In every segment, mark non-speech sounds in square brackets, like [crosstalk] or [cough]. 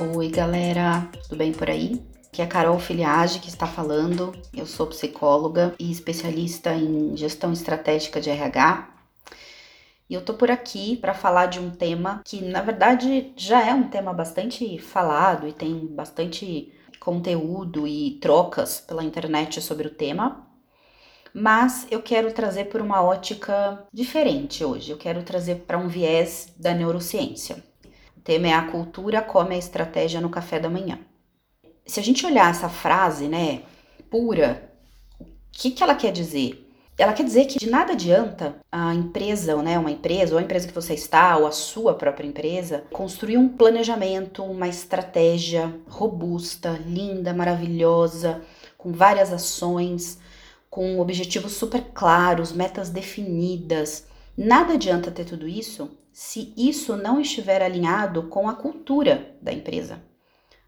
Oi, galera, tudo bem por aí? Aqui é a Carol Filiage que está falando. Eu sou psicóloga e especialista em gestão estratégica de RH. E eu tô por aqui para falar de um tema que, na verdade, já é um tema bastante falado e tem bastante conteúdo e trocas pela internet sobre o tema. Mas eu quero trazer por uma ótica diferente hoje. Eu quero trazer para um viés da neurociência tema é a cultura come a estratégia no café da manhã. Se a gente olhar essa frase, né, pura, o que, que ela quer dizer? Ela quer dizer que de nada adianta a empresa, né, uma empresa, ou a empresa que você está, ou a sua própria empresa, construir um planejamento, uma estratégia robusta, linda, maravilhosa, com várias ações, com objetivos super claros, metas definidas. Nada adianta ter tudo isso se isso não estiver alinhado com a cultura da empresa,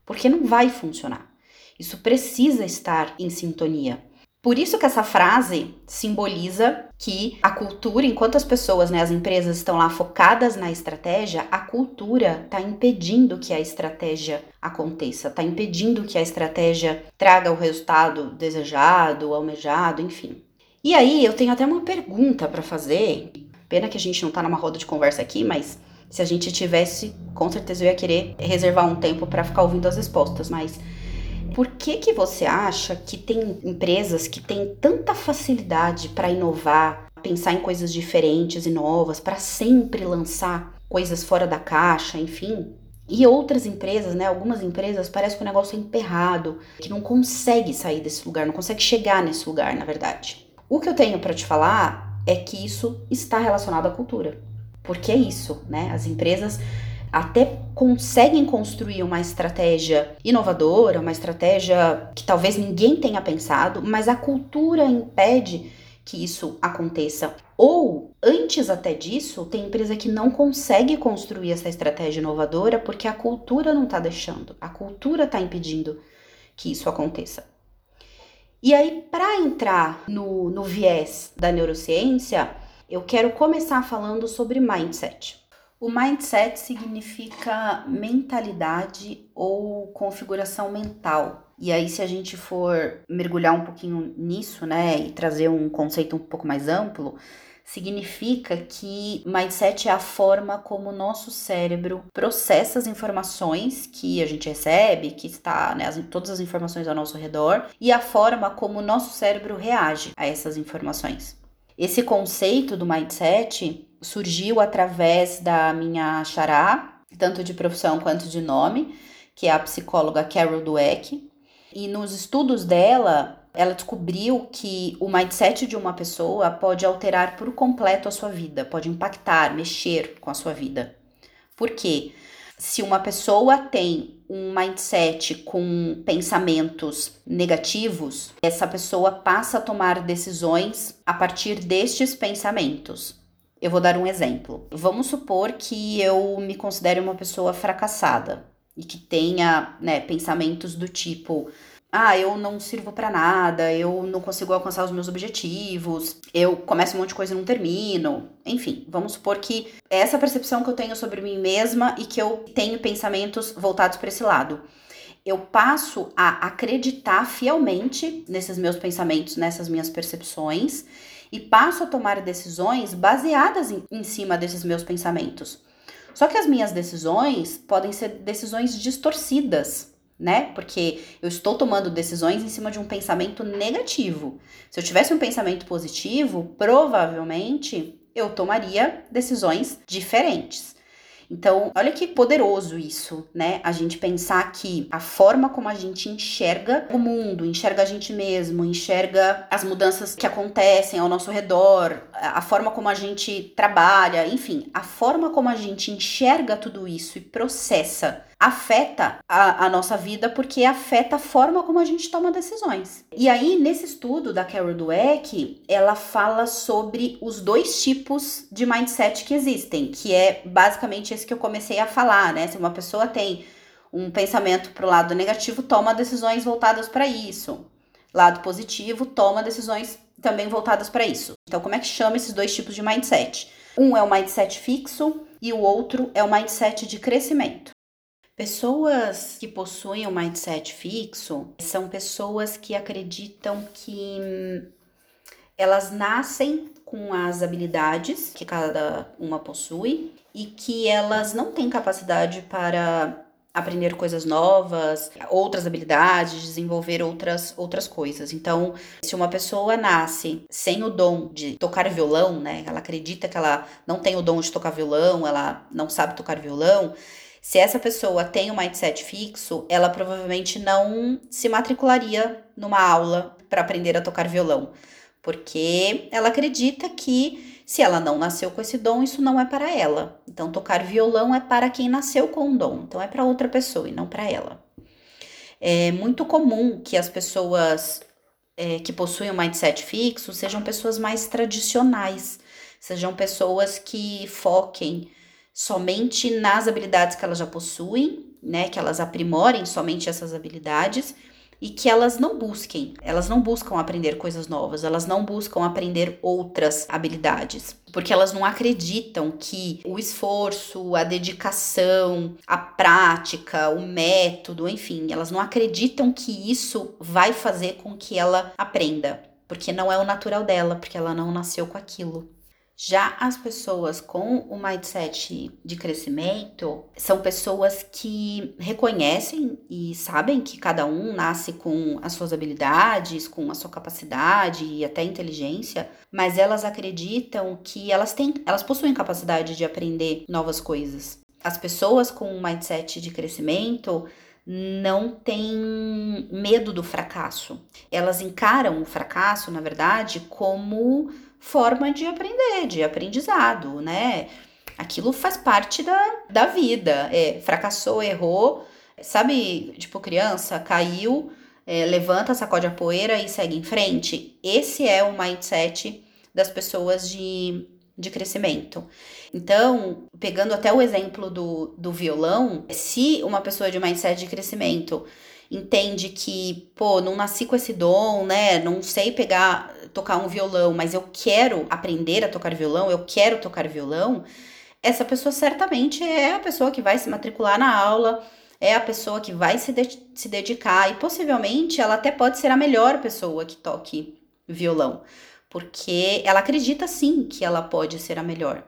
porque não vai funcionar. Isso precisa estar em sintonia. Por isso que essa frase simboliza que a cultura, enquanto as pessoas, né, as empresas estão lá focadas na estratégia, a cultura está impedindo que a estratégia aconteça, está impedindo que a estratégia traga o resultado desejado, almejado, enfim. E aí eu tenho até uma pergunta para fazer Pena que a gente não tá numa roda de conversa aqui, mas se a gente tivesse, com certeza eu ia querer reservar um tempo para ficar ouvindo as respostas, mas por que que você acha que tem empresas que têm tanta facilidade para inovar, pensar em coisas diferentes e novas, para sempre lançar coisas fora da caixa, enfim? E outras empresas, né? Algumas empresas parece que o negócio é emperrado, que não consegue sair desse lugar, não consegue chegar nesse lugar, na verdade. O que eu tenho para te falar é que isso está relacionado à cultura. Porque é isso, né? As empresas até conseguem construir uma estratégia inovadora, uma estratégia que talvez ninguém tenha pensado, mas a cultura impede que isso aconteça. Ou, antes até disso, tem empresa que não consegue construir essa estratégia inovadora porque a cultura não está deixando, a cultura está impedindo que isso aconteça. E aí, para entrar no, no viés da neurociência, eu quero começar falando sobre mindset. O mindset significa mentalidade ou configuração mental. E aí, se a gente for mergulhar um pouquinho nisso, né, e trazer um conceito um pouco mais amplo, significa que mindset é a forma como o nosso cérebro processa as informações que a gente recebe, que está, né, as, todas as informações ao nosso redor, e a forma como o nosso cérebro reage a essas informações. Esse conceito do mindset surgiu através da minha xará, tanto de profissão quanto de nome, que é a psicóloga Carol Dweck. E nos estudos dela, ela descobriu que o mindset de uma pessoa pode alterar por completo a sua vida, pode impactar, mexer com a sua vida. Por quê? Se uma pessoa tem um mindset com pensamentos negativos, essa pessoa passa a tomar decisões a partir destes pensamentos. Eu vou dar um exemplo. Vamos supor que eu me considere uma pessoa fracassada e que tenha né, pensamentos do tipo: ah, eu não sirvo para nada, eu não consigo alcançar os meus objetivos, eu começo um monte de coisa e não termino. Enfim, vamos supor que é essa percepção que eu tenho sobre mim mesma e que eu tenho pensamentos voltados para esse lado. Eu passo a acreditar fielmente nesses meus pensamentos, nessas minhas percepções e passo a tomar decisões baseadas em, em cima desses meus pensamentos. Só que as minhas decisões podem ser decisões distorcidas, né? Porque eu estou tomando decisões em cima de um pensamento negativo. Se eu tivesse um pensamento positivo, provavelmente eu tomaria decisões diferentes. Então, olha que poderoso isso, né? A gente pensar que a forma como a gente enxerga o mundo, enxerga a gente mesmo, enxerga as mudanças que acontecem ao nosso redor, a forma como a gente trabalha, enfim, a forma como a gente enxerga tudo isso e processa afeta a, a, nossa vida porque afeta a forma como a gente toma decisões. E aí, nesse estudo da Carol Dweck, ela fala sobre os dois tipos de mindset que existem, que é basicamente esse que eu comecei a falar, né? Se uma pessoa tem um pensamento para o lado negativo, toma decisões voltadas para isso. Lado positivo, toma decisões também voltadas para isso. Então, como é que chama esses dois tipos de mindset? Um é o mindset fixo e o outro é o mindset de crescimento. Pessoas que possuem um mindset fixo são pessoas que acreditam que hum, elas nascem com as habilidades que cada uma possui e que elas não têm capacidade para aprender coisas novas, outras habilidades, desenvolver outras outras coisas. Então, se uma pessoa nasce sem o dom de tocar violão, né? Ela acredita que ela não tem o dom de tocar violão, ela não sabe tocar violão, se essa pessoa tem um mindset fixo, ela provavelmente não se matricularia numa aula para aprender a tocar violão, porque ela acredita que se ela não nasceu com esse dom, isso não é para ela. Então, tocar violão é para quem nasceu com um dom, então é para outra pessoa e não para ela. É muito comum que as pessoas é, que possuem um mindset fixo sejam pessoas mais tradicionais, sejam pessoas que foquem somente nas habilidades que elas já possuem, né? Que elas aprimorem somente essas habilidades e que elas não busquem, elas não buscam aprender coisas novas, elas não buscam aprender outras habilidades, porque elas não acreditam que o esforço, a dedicação, a prática, o método, enfim, elas não acreditam que isso vai fazer com que ela aprenda, porque não é o natural dela, porque ela não nasceu com aquilo. Já as pessoas com o mindset de crescimento são pessoas que reconhecem e sabem que cada um nasce com as suas habilidades, com a sua capacidade e até inteligência, mas elas acreditam que elas têm, elas possuem capacidade de aprender novas coisas. As pessoas com o mindset de crescimento não têm medo do fracasso. Elas encaram o fracasso, na verdade, como forma de aprender, de aprendizado, né? Aquilo faz parte da, da vida. É, fracassou, errou, sabe? Tipo, criança caiu, é, levanta, sacode a poeira e segue em frente. Esse é o mindset das pessoas de, de crescimento. Então, pegando até o exemplo do, do violão, se uma pessoa de mindset de crescimento entende que, pô, não nasci com esse dom, né? Não sei pegar, tocar um violão, mas eu quero aprender a tocar violão, eu quero tocar violão. Essa pessoa certamente é a pessoa que vai se matricular na aula, é a pessoa que vai se, de se dedicar e possivelmente ela até pode ser a melhor pessoa que toque violão, porque ela acredita sim que ela pode ser a melhor.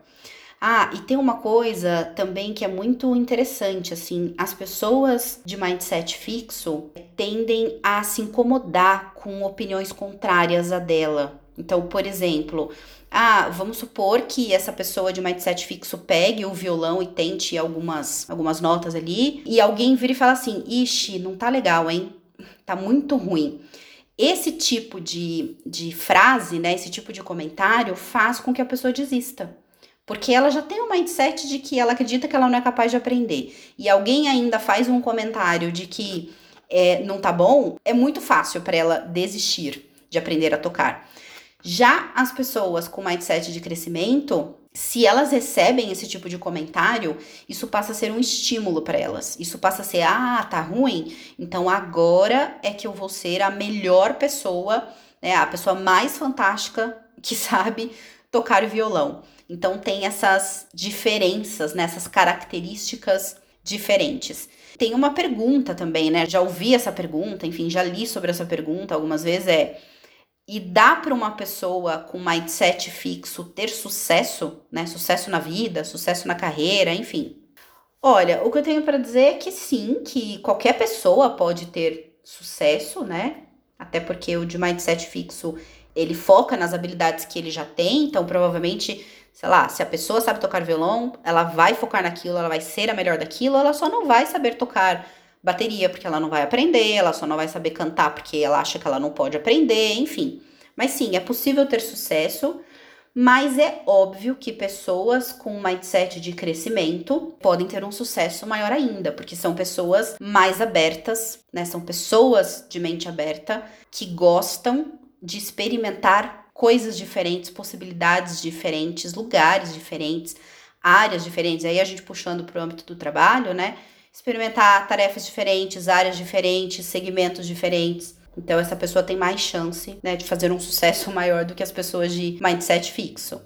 Ah, e tem uma coisa também que é muito interessante, assim, as pessoas de mindset fixo tendem a se incomodar com opiniões contrárias à dela. Então, por exemplo, ah, vamos supor que essa pessoa de mindset fixo pegue o violão e tente algumas, algumas notas ali, e alguém vira e fala assim: ixi, não tá legal, hein? Tá muito ruim. Esse tipo de, de frase, né, esse tipo de comentário faz com que a pessoa desista. Porque ela já tem um mindset de que ela acredita que ela não é capaz de aprender. E alguém ainda faz um comentário de que é, não tá bom, é muito fácil para ela desistir de aprender a tocar. Já as pessoas com mindset de crescimento, se elas recebem esse tipo de comentário, isso passa a ser um estímulo para elas. Isso passa a ser, ah, tá ruim, então agora é que eu vou ser a melhor pessoa, né, a pessoa mais fantástica que [laughs] sabe tocar violão. Então tem essas diferenças, né, essas características diferentes. Tem uma pergunta também, né? Já ouvi essa pergunta, enfim, já li sobre essa pergunta algumas vezes é e dá para uma pessoa com mindset fixo ter sucesso, né? Sucesso na vida, sucesso na carreira, enfim. Olha, o que eu tenho para dizer é que sim, que qualquer pessoa pode ter sucesso, né? Até porque o de mindset fixo, ele foca nas habilidades que ele já tem, então provavelmente sei lá, se a pessoa sabe tocar violão, ela vai focar naquilo, ela vai ser a melhor daquilo, ela só não vai saber tocar bateria porque ela não vai aprender, ela só não vai saber cantar porque ela acha que ela não pode aprender, enfim. Mas sim, é possível ter sucesso, mas é óbvio que pessoas com mindset de crescimento podem ter um sucesso maior ainda, porque são pessoas mais abertas, né? São pessoas de mente aberta que gostam de experimentar coisas diferentes, possibilidades diferentes, lugares diferentes, áreas diferentes. Aí a gente puxando para o âmbito do trabalho, né? Experimentar tarefas diferentes, áreas diferentes, segmentos diferentes. Então essa pessoa tem mais chance, né, de fazer um sucesso [laughs] maior do que as pessoas de mindset fixo.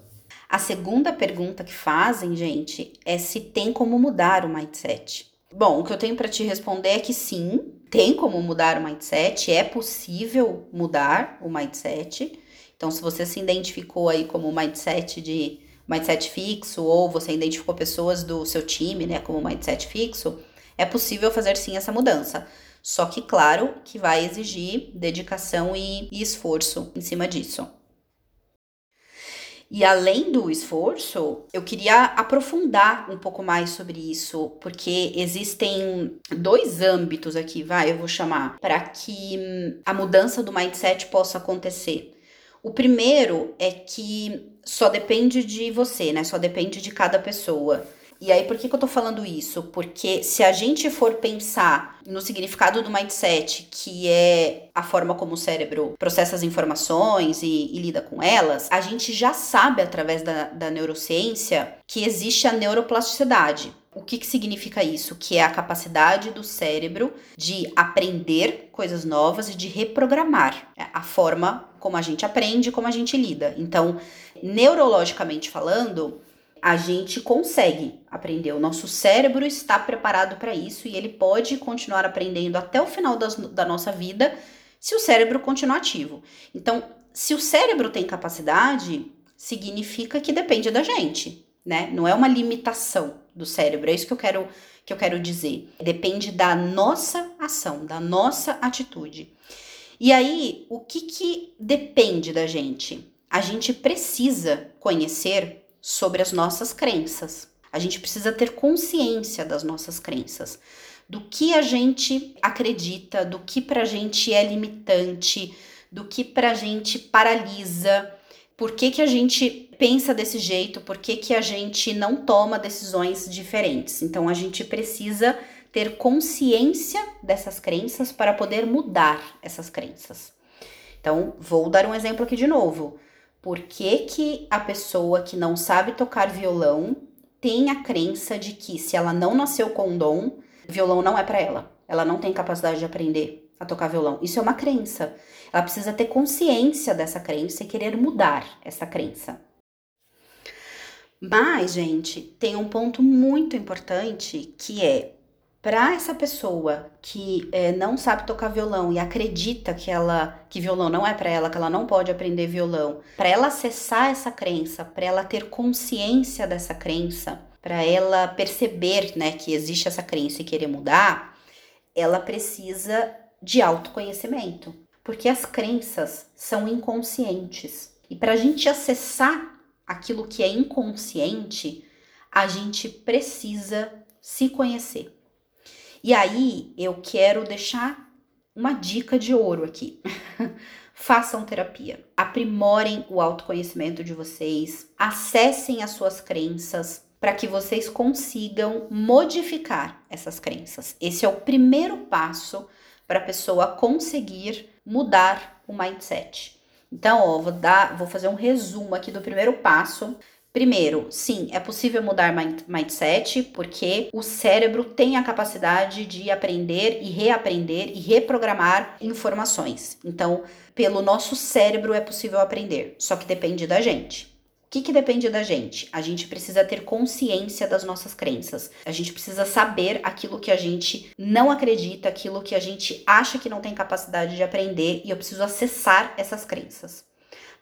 A segunda pergunta que fazem, gente, é se tem como mudar o mindset. Bom, o que eu tenho para te responder é que sim, tem como mudar o mindset, é possível mudar o mindset. Então, se você se identificou aí como mindset de mindset fixo ou você identificou pessoas do seu time, né, como mindset fixo, é possível fazer sim essa mudança. Só que, claro, que vai exigir dedicação e, esforço em cima disso. E além do esforço, eu queria aprofundar um pouco mais sobre isso, porque existem dois âmbitos aqui, vai, eu vou chamar, para que a mudança do mindset possa acontecer. O primeiro é que só depende de você, né? Só depende de cada pessoa. E aí, por que, que eu tô falando isso? Porque se a gente for pensar no significado do mindset, que é a forma como o cérebro processa as informações e, e lida com elas, a gente já sabe através da, da neurociência que existe a neuroplasticidade. O que, que significa isso? Que é a capacidade do cérebro de aprender coisas novas e de reprogramar a forma como a gente aprende, como a gente lida. Então, neurologicamente falando, a gente consegue aprender. O nosso cérebro está preparado para isso e ele pode continuar aprendendo até o final das, da nossa vida se o cérebro continuar ativo. Então, se o cérebro tem capacidade, significa que depende da gente, né? Não é uma limitação do cérebro, é isso que eu quero que eu quero dizer. Depende da nossa ação, da nossa atitude. E aí, o que que depende da gente? A gente precisa conhecer sobre as nossas crenças. A gente precisa ter consciência das nossas crenças, do que a gente acredita, do que pra gente é limitante, do que pra gente paralisa, por que, que a gente pensa desse jeito, por que, que a gente não toma decisões diferentes. Então a gente precisa ter consciência dessas crenças para poder mudar essas crenças. Então, vou dar um exemplo aqui de novo por que, que a pessoa que não sabe tocar violão tem a crença de que se ela não nasceu com dom, violão não é para ela. Ela não tem capacidade de aprender a tocar violão. Isso é uma crença. Ela precisa ter consciência dessa crença e querer mudar essa crença. Mas, gente, tem um ponto muito importante que é para essa pessoa que é, não sabe tocar violão e acredita que ela que violão não é para ela, que ela não pode aprender violão, para ela acessar essa crença, para ela ter consciência dessa crença, para ela perceber, né, que existe essa crença e querer mudar, ela precisa de autoconhecimento, porque as crenças são inconscientes. E para a gente acessar aquilo que é inconsciente, a gente precisa se conhecer. E aí eu quero deixar uma dica de ouro aqui. [laughs] Façam terapia, aprimorem o autoconhecimento de vocês, acessem as suas crenças para que vocês consigam modificar essas crenças. Esse é o primeiro passo para a pessoa conseguir mudar o mindset. Então, ó, vou dar, vou fazer um resumo aqui do primeiro passo Primeiro, sim, é possível mudar mindset porque o cérebro tem a capacidade de aprender e reaprender e reprogramar informações. Então, pelo nosso cérebro é possível aprender, só que depende da gente. O que, que depende da gente? A gente precisa ter consciência das nossas crenças. A gente precisa saber aquilo que a gente não acredita, aquilo que a gente acha que não tem capacidade de aprender, e eu preciso acessar essas crenças.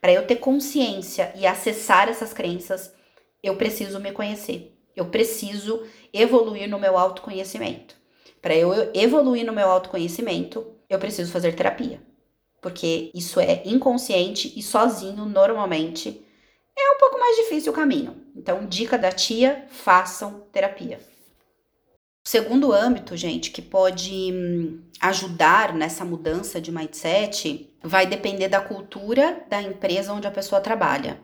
Para eu ter consciência e acessar essas crenças, eu preciso me conhecer. Eu preciso evoluir no meu autoconhecimento. Para eu evoluir no meu autoconhecimento, eu preciso fazer terapia. Porque isso é inconsciente e sozinho, normalmente, é um pouco mais difícil o caminho. Então, dica da tia: façam terapia. O segundo âmbito, gente, que pode hum, ajudar nessa mudança de mindset vai depender da cultura da empresa onde a pessoa trabalha.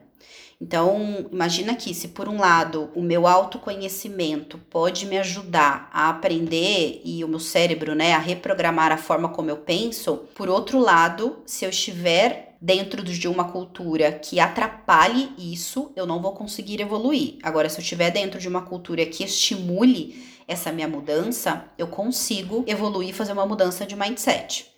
Então, imagina que se por um lado o meu autoconhecimento pode me ajudar a aprender e o meu cérebro, né, a reprogramar a forma como eu penso, por outro lado, se eu estiver dentro de uma cultura que atrapalhe isso, eu não vou conseguir evoluir. Agora, se eu estiver dentro de uma cultura que estimule essa minha mudança, eu consigo evoluir e fazer uma mudança de mindset.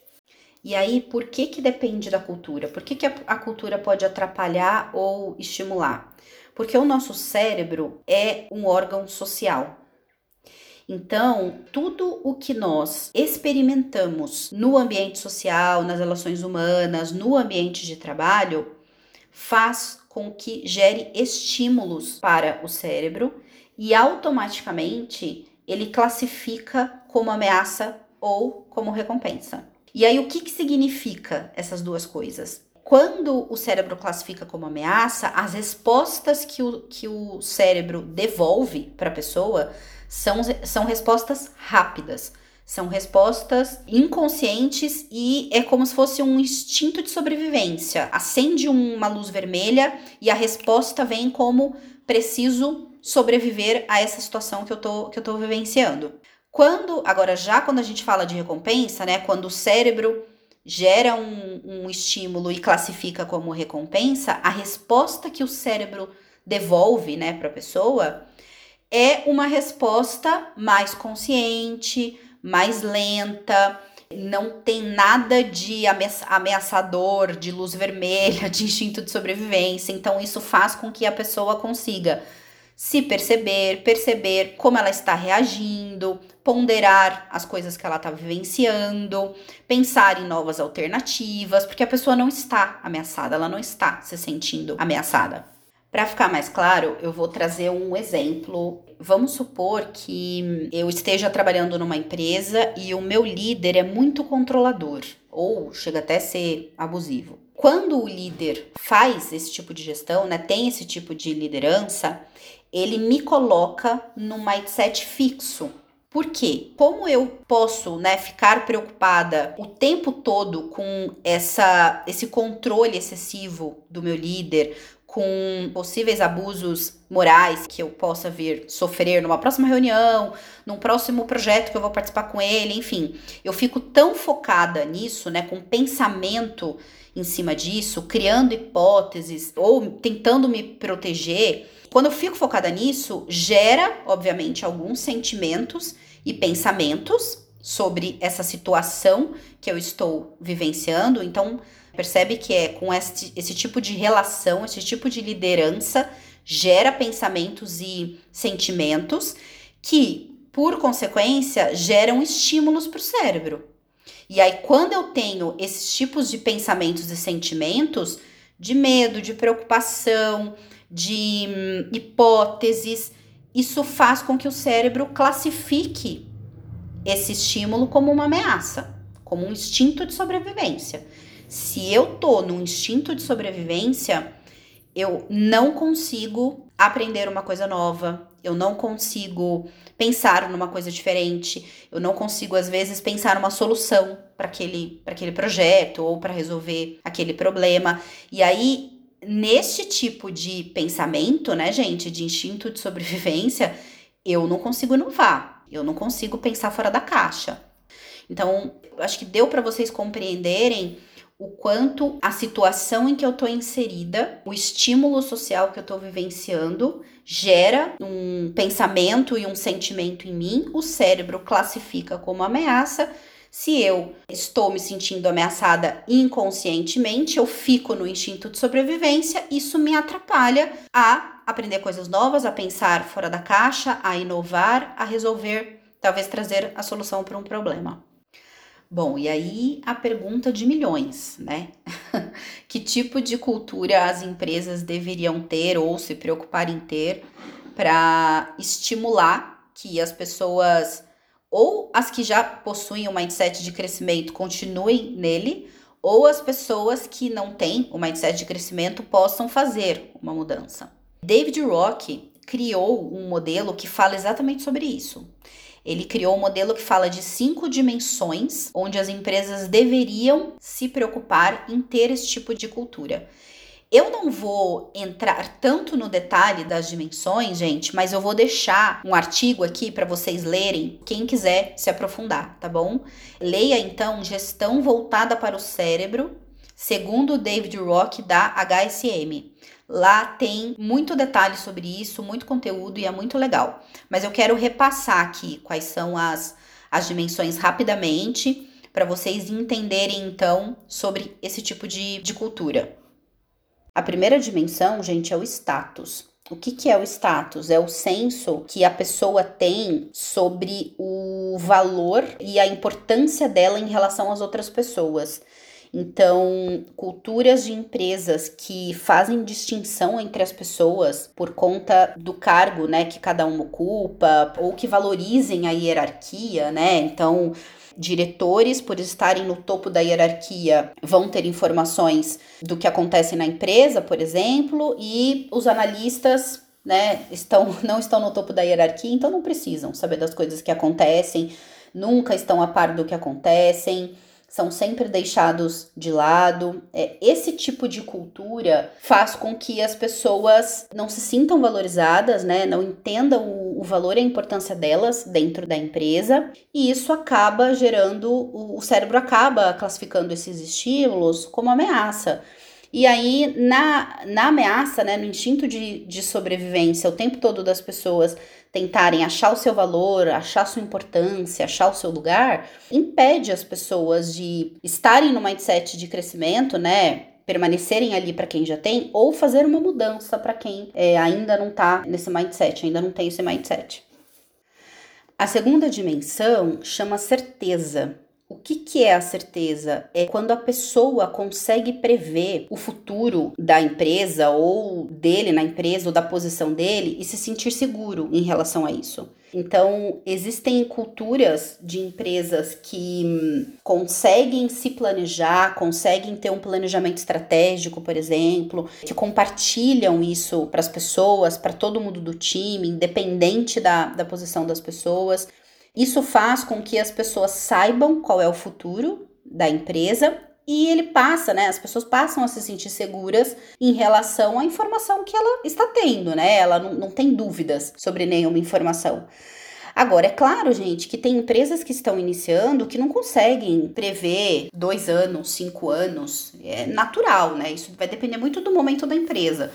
E aí, por que que depende da cultura? Por que, que a, a cultura pode atrapalhar ou estimular? Porque o nosso cérebro é um órgão social. Então, tudo o que nós experimentamos no ambiente social, nas relações humanas, no ambiente de trabalho, faz com que gere estímulos para o cérebro e automaticamente ele classifica como ameaça ou como recompensa. E aí, o que, que significa essas duas coisas? Quando o cérebro classifica como ameaça, as respostas que o, que o cérebro devolve para a pessoa são, são respostas rápidas. São respostas inconscientes e é como se fosse um instinto de sobrevivência. Acende uma luz vermelha e a resposta vem como preciso sobreviver a essa situação que eu tô, que eu tô vivenciando. Quando, agora já quando a gente fala de recompensa, né, quando o cérebro gera um, um estímulo e classifica como recompensa, a resposta que o cérebro devolve, né, para a pessoa é uma resposta mais consciente, mais lenta, não tem nada de ameaçador, de luz vermelha, [laughs] de instinto de sobrevivência. Então, isso faz com que a pessoa consiga se perceber, perceber como ela está reagindo, ponderar as coisas que ela está vivenciando, pensar em novas alternativas, porque a pessoa não está ameaçada, ela não está se sentindo ameaçada. Para ficar mais claro, eu vou trazer um exemplo. Vamos supor que eu esteja trabalhando numa empresa e o meu líder é muito controlador ou chega até a ser abusivo. Quando o líder faz esse tipo de gestão, né, tem esse tipo de liderança, ele me coloca num mindset fixo. Por quê? Como eu posso, né, ficar preocupada o tempo todo com essa esse controle excessivo do meu líder, com possíveis abusos morais que eu possa vir sofrer numa próxima reunião, num próximo projeto que eu vou participar com ele, enfim. Eu fico tão focada nisso, né, com pensamento em cima disso, criando hipóteses ou tentando me proteger. Quando eu fico focada nisso, gera, obviamente, alguns sentimentos e pensamentos sobre essa situação que eu estou vivenciando. Então, Percebe que é com esse, esse tipo de relação, esse tipo de liderança, gera pensamentos e sentimentos que, por consequência, geram estímulos para o cérebro. E aí, quando eu tenho esses tipos de pensamentos e sentimentos, de medo, de preocupação, de hum, hipóteses, isso faz com que o cérebro classifique esse estímulo como uma ameaça, como um instinto de sobrevivência. Se eu tô num instinto de sobrevivência, eu não consigo aprender uma coisa nova, eu não consigo pensar numa coisa diferente, eu não consigo às vezes pensar uma solução para aquele, aquele projeto ou para resolver aquele problema. E aí, neste tipo de pensamento, né, gente, de instinto de sobrevivência, eu não consigo inovar, eu não consigo pensar fora da caixa. Então, acho que deu para vocês compreenderem o quanto a situação em que eu estou inserida, o estímulo social que eu estou vivenciando, gera um pensamento e um sentimento em mim, o cérebro classifica como ameaça. Se eu estou me sentindo ameaçada inconscientemente, eu fico no instinto de sobrevivência, isso me atrapalha a aprender coisas novas, a pensar fora da caixa, a inovar, a resolver, talvez trazer a solução para um problema. Bom, e aí a pergunta de milhões, né? [laughs] que tipo de cultura as empresas deveriam ter ou se preocupar em ter para estimular que as pessoas, ou as que já possuem um mindset de crescimento, continuem nele, ou as pessoas que não têm o um mindset de crescimento possam fazer uma mudança. David Rock criou um modelo que fala exatamente sobre isso. Ele criou um modelo que fala de cinco dimensões onde as empresas deveriam se preocupar em ter esse tipo de cultura. Eu não vou entrar tanto no detalhe das dimensões, gente, mas eu vou deixar um artigo aqui para vocês lerem, quem quiser se aprofundar, tá bom? Leia então Gestão Voltada para o Cérebro, segundo David Rock da HSM. Lá tem muito detalhe sobre isso, muito conteúdo e é muito legal. Mas eu quero repassar aqui quais são as, as dimensões rapidamente para vocês entenderem então sobre esse tipo de, de cultura. A primeira dimensão, gente, é o status. O que, que é o status? É o senso que a pessoa tem sobre o valor e a importância dela em relação às outras pessoas. Então, culturas de empresas que fazem distinção entre as pessoas por conta do cargo, né, que cada um ocupa, ou que valorizem a hierarquia, né? Então, diretores, por estarem no topo da hierarquia, vão ter informações do que acontece na empresa, por exemplo, e os analistas né, estão, [laughs] não estão no topo da hierarquia, então não precisam saber das coisas que acontecem, nunca estão a par do que acontecem são sempre deixados de lado. É, esse tipo de cultura faz com que as pessoas não se sintam valorizadas, né? Não entendam o, valor e a importância delas dentro da empresa, e isso acaba gerando, o, o cérebro acaba classificando esses estímulos como ameaça. E aí, na, na ameaça, né, no instinto de, de sobrevivência, o tempo todo das pessoas tentarem achar o seu valor, achar sua importância, achar o seu lugar, impede as pessoas de estarem no mindset de crescimento, né? Permanecerem ali para quem já tem, ou fazer uma mudança para quem é, ainda não tá nesse mindset, ainda não tem esse mindset. A segunda dimensão chama certeza. O que, que é a certeza? É quando a pessoa consegue prever o futuro da empresa ou dele na empresa ou da posição dele e se sentir seguro em relação a isso. Então, existem culturas de empresas que hum, conseguem se planejar, conseguem ter um planejamento estratégico, por exemplo, que compartilham isso para as pessoas, para todo mundo do time, independente da, da posição das pessoas. Isso faz com que as pessoas saibam qual é o futuro da empresa e ele passa, né? As pessoas passam a se sentir seguras em relação à informação que ela está tendo, né? Ela não, não tem dúvidas sobre nenhuma informação. Agora, é claro, gente, que tem empresas que estão iniciando que não conseguem prever dois anos, cinco anos. É natural, né? Isso vai depender muito do momento da empresa.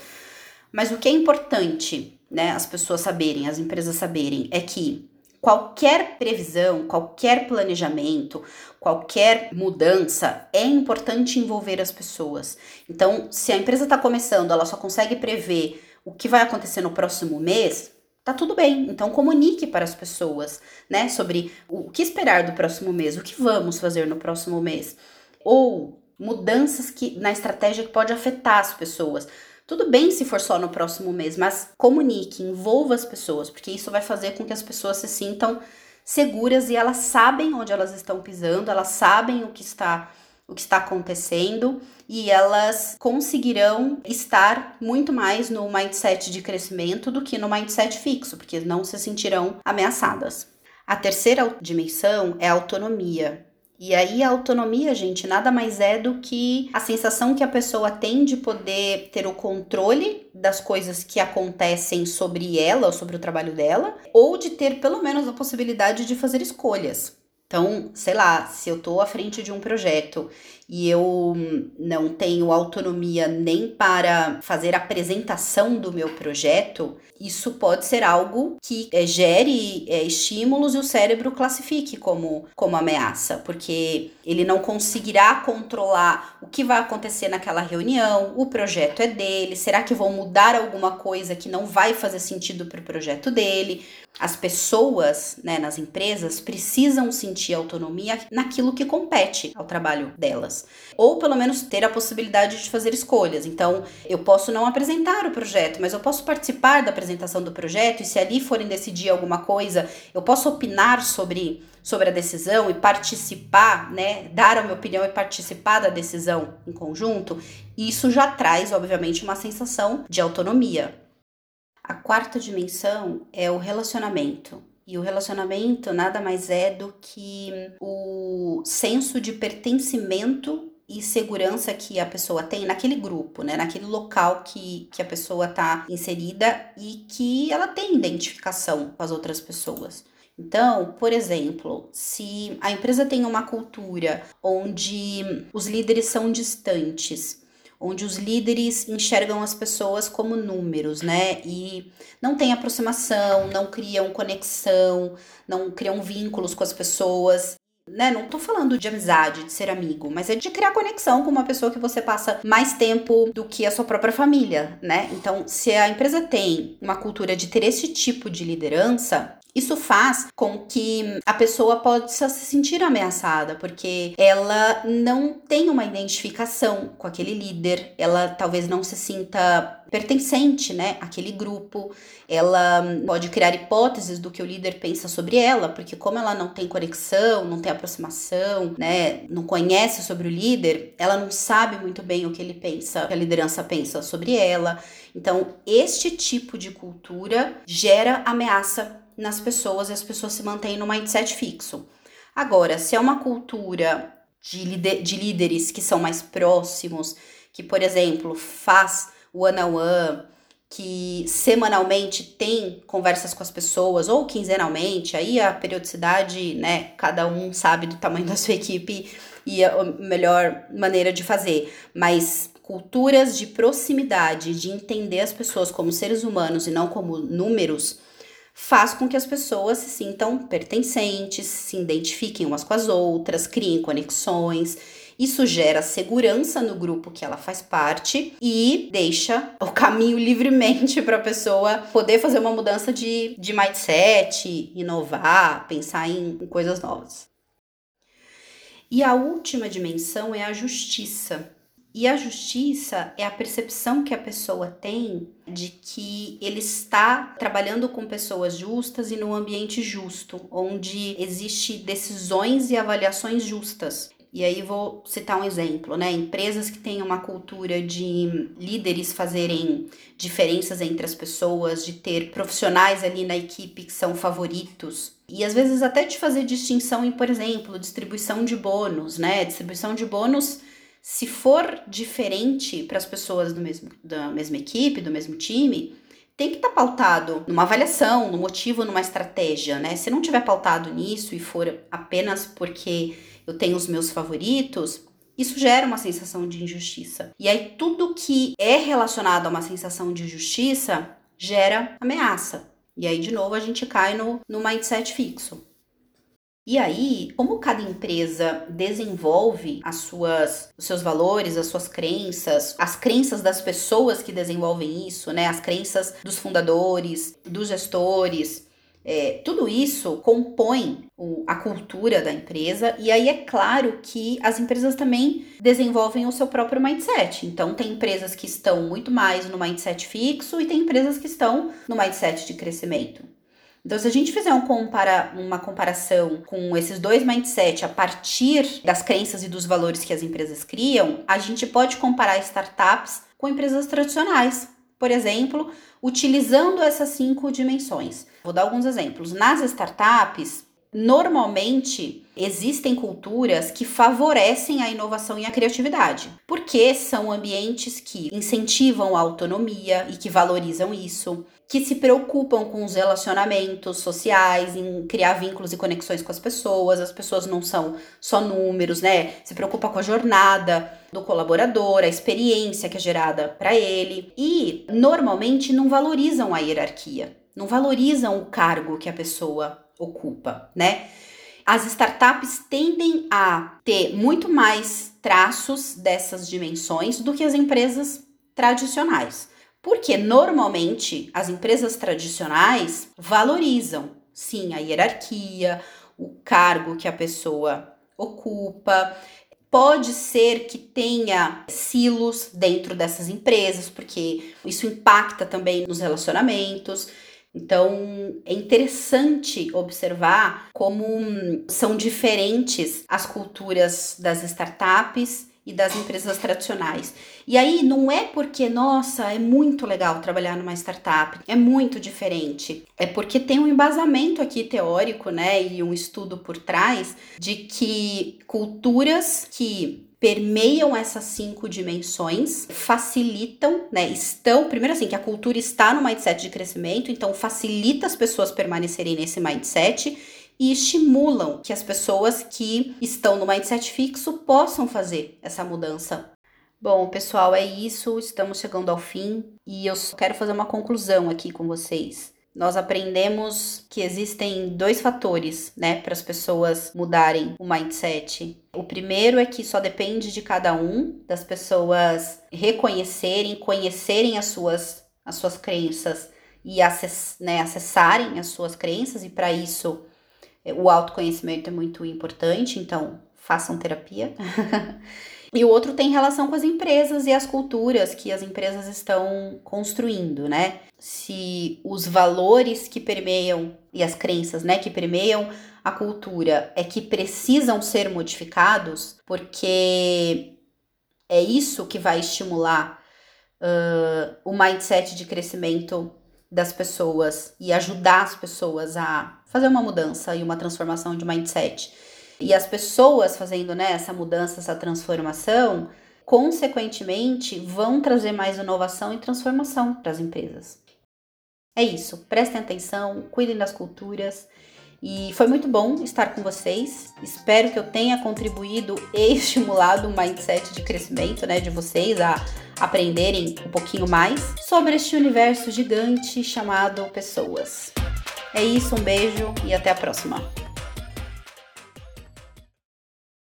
Mas o que é importante, né, as pessoas saberem, as empresas saberem, é que qualquer previsão, qualquer planejamento, qualquer mudança, é importante envolver as pessoas. Então, se a empresa está começando, ela só consegue prever o que vai acontecer no próximo mês, tá tudo bem. Então, comunique para as pessoas, né, sobre o que esperar do próximo mês, o que vamos fazer no próximo mês. Ou mudanças que na estratégia que pode afetar as pessoas. Tudo bem se for só no próximo mês, mas comunique, envolva as pessoas, porque isso vai fazer com que as pessoas se sintam seguras e elas sabem onde elas estão pisando, elas sabem o que está o que está acontecendo e elas conseguirão estar muito mais no mindset de crescimento do que no mindset fixo, porque não se sentirão ameaçadas. A terceira dimensão é a autonomia. E aí a autonomia, gente, nada mais é do que a sensação que a pessoa tem de poder ter o controle das coisas que acontecem sobre ela ou sobre o trabalho dela, ou de ter pelo menos a possibilidade de fazer escolhas. Então, sei lá, se eu tô à frente de um projeto e eu não tenho autonomia nem para fazer apresentação do meu projeto, isso pode ser algo que é, gere é, estímulos e o cérebro classifique como, como ameaça, porque ele não conseguirá controlar o que vai acontecer naquela reunião, o projeto é dele, será que vão mudar alguma coisa que não vai fazer sentido para o projeto dele? As pessoas, né, nas empresas, precisam sentir autonomia naquilo que compete ao trabalho delas. Ou pelo menos ter a possibilidade de fazer escolhas. Então, eu posso não apresentar o projeto, mas eu posso participar da apresentação do projeto, e se ali forem decidir alguma coisa, eu posso opinar sobre, sobre a decisão e participar, né? Dar a minha opinião e participar da decisão em conjunto. Isso já traz, obviamente, uma sensação de autonomia. A quarta dimensão é o relacionamento. E o relacionamento nada mais é do que o senso de pertencimento e segurança que a pessoa tem naquele grupo, né? Naquele local que, que a pessoa está inserida e que ela tem identificação com as outras pessoas. Então, por exemplo, se a empresa tem uma cultura onde os líderes são distantes, onde os líderes enxergam as pessoas como números, né? E não tem aproximação, não criam conexão, não criam vínculos com as pessoas. né? Não tô falando de amizade, de ser amigo, mas é de criar conexão com uma pessoa que você passa mais tempo do que a sua própria família, né? Então, se a empresa tem uma cultura de ter esse tipo de liderança, isso faz com que a pessoa possa se sentir ameaçada, porque ela não tem uma identificação com aquele líder, ela talvez não se sinta pertencente, né, àquele grupo. Ela pode criar hipóteses do que o líder pensa sobre ela, porque como ela não tem conexão, não tem aproximação, né, não conhece sobre o líder, ela não sabe muito bem o que ele pensa, o que a liderança pensa sobre ela. Então, este tipo de cultura gera ameaça nas pessoas e as pessoas se mantêm no mindset fixo. Agora, se é uma cultura de, de líderes que são mais próximos, que, por exemplo, faz one-on-one, que semanalmente tem conversas com as pessoas, ou quinzenalmente, aí a periodicidade, né, cada um sabe do tamanho da sua equipe e a melhor maneira de fazer, mas culturas de proximidade, de entender as pessoas como seres humanos e não como números, faz com que as pessoas se sintam pertencentes, se identifiquem umas com as outras, criem conexões. Isso gera segurança no grupo que ela faz parte e deixa o [laughs] caminho livremente para a pessoa poder fazer uma mudança de, de mindset, inovar, pensar em, em coisas novas. E a última dimensão é a justiça. E a justiça é a percepção que a pessoa tem de que ele está trabalhando com pessoas justas e num ambiente justo, onde existe decisões e avaliações justas. E aí vou citar um exemplo, né? Empresas que têm uma cultura de líderes fazerem diferenças entre as pessoas, de ter profissionais ali na equipe que são favoritos. E às vezes até de fazer distinção em, por exemplo, distribuição de bônus, né? Distribuição de bônus se for diferente para as pessoas do mesmo, da mesma equipe, do mesmo time, tem que estar tá pautado numa avaliação, no motivo, numa estratégia, né? Se não tiver pautado nisso e for apenas porque eu tenho os meus favoritos, isso gera uma sensação de injustiça. E aí tudo que é relacionado a uma sensação de injustiça gera ameaça. E aí, de novo, a gente cai no, no mindset fixo. E aí, como cada empresa desenvolve as suas, os seus valores, as suas crenças, as crenças das pessoas que desenvolvem isso, né? As crenças dos fundadores, dos gestores, é, tudo isso compõe o, a cultura da empresa, e aí é claro que as empresas também desenvolvem o seu próprio mindset. Então, tem empresas que estão muito mais no mindset fixo e tem empresas que estão no mindset de crescimento. Então, se a gente fizer um compara uma comparação com esses dois mindset a partir das crenças e dos valores que as empresas criam, a gente pode comparar startups com empresas tradicionais. Por exemplo, utilizando essas cinco dimensões. Vou dar alguns exemplos. Nas startups, Normalmente existem culturas que favorecem a inovação e a criatividade, porque são ambientes que incentivam a autonomia e que valorizam isso, que se preocupam com os relacionamentos sociais, em criar vínculos e conexões com as pessoas. As pessoas não são só números, né? Se preocupa com a jornada do colaborador, a experiência que é gerada para ele e normalmente não valorizam a hierarquia, não valorizam o cargo que a pessoa ocupa, né? As startups tendem a ter muito mais traços dessas dimensões do que as empresas tradicionais. Porque normalmente as empresas tradicionais valorizam, sim, a hierarquia, o cargo que a pessoa ocupa. Pode ser que tenha silos dentro dessas empresas, porque isso impacta também nos relacionamentos. Então, é interessante observar como são diferentes as culturas das startups e das empresas tradicionais. E aí não é porque, nossa, é muito legal trabalhar numa startup, é muito diferente. É porque tem um embasamento aqui teórico, né, e um estudo por trás de que culturas que permeiam essas cinco dimensões, facilitam, né? Estão, primeiro assim, que a cultura está no mindset de crescimento, então facilita as pessoas permanecerem nesse mindset e estimulam que as pessoas que estão no mindset fixo possam fazer essa mudança. Bom, pessoal, é isso, estamos chegando ao fim e eu quero fazer uma conclusão aqui com vocês. Nós aprendemos que existem dois fatores, né, para as pessoas mudarem o mindset. O primeiro é que só depende de cada um, das pessoas reconhecerem, conhecerem as suas, as suas crenças e acess, né, acessarem as suas crenças, e para isso o autoconhecimento é muito importante, então façam terapia. [laughs] E o outro tem relação com as empresas e as culturas que as empresas estão construindo, né? Se os valores que permeiam e as crenças, né, que permeiam a cultura é que precisam ser modificados, porque é isso que vai estimular uh, o mindset de crescimento das pessoas e ajudar as pessoas a fazer uma mudança e uma transformação de mindset e as pessoas fazendo né, essa mudança, essa transformação, consequentemente vão trazer mais inovação e transformação para as empresas. É isso, prestem atenção, cuidem das culturas. E foi muito bom estar com vocês. Espero que eu tenha contribuído e [laughs] estimulado o mindset de crescimento né, de vocês a aprenderem um pouquinho mais sobre este universo gigante chamado pessoas. É isso, um beijo e até a próxima.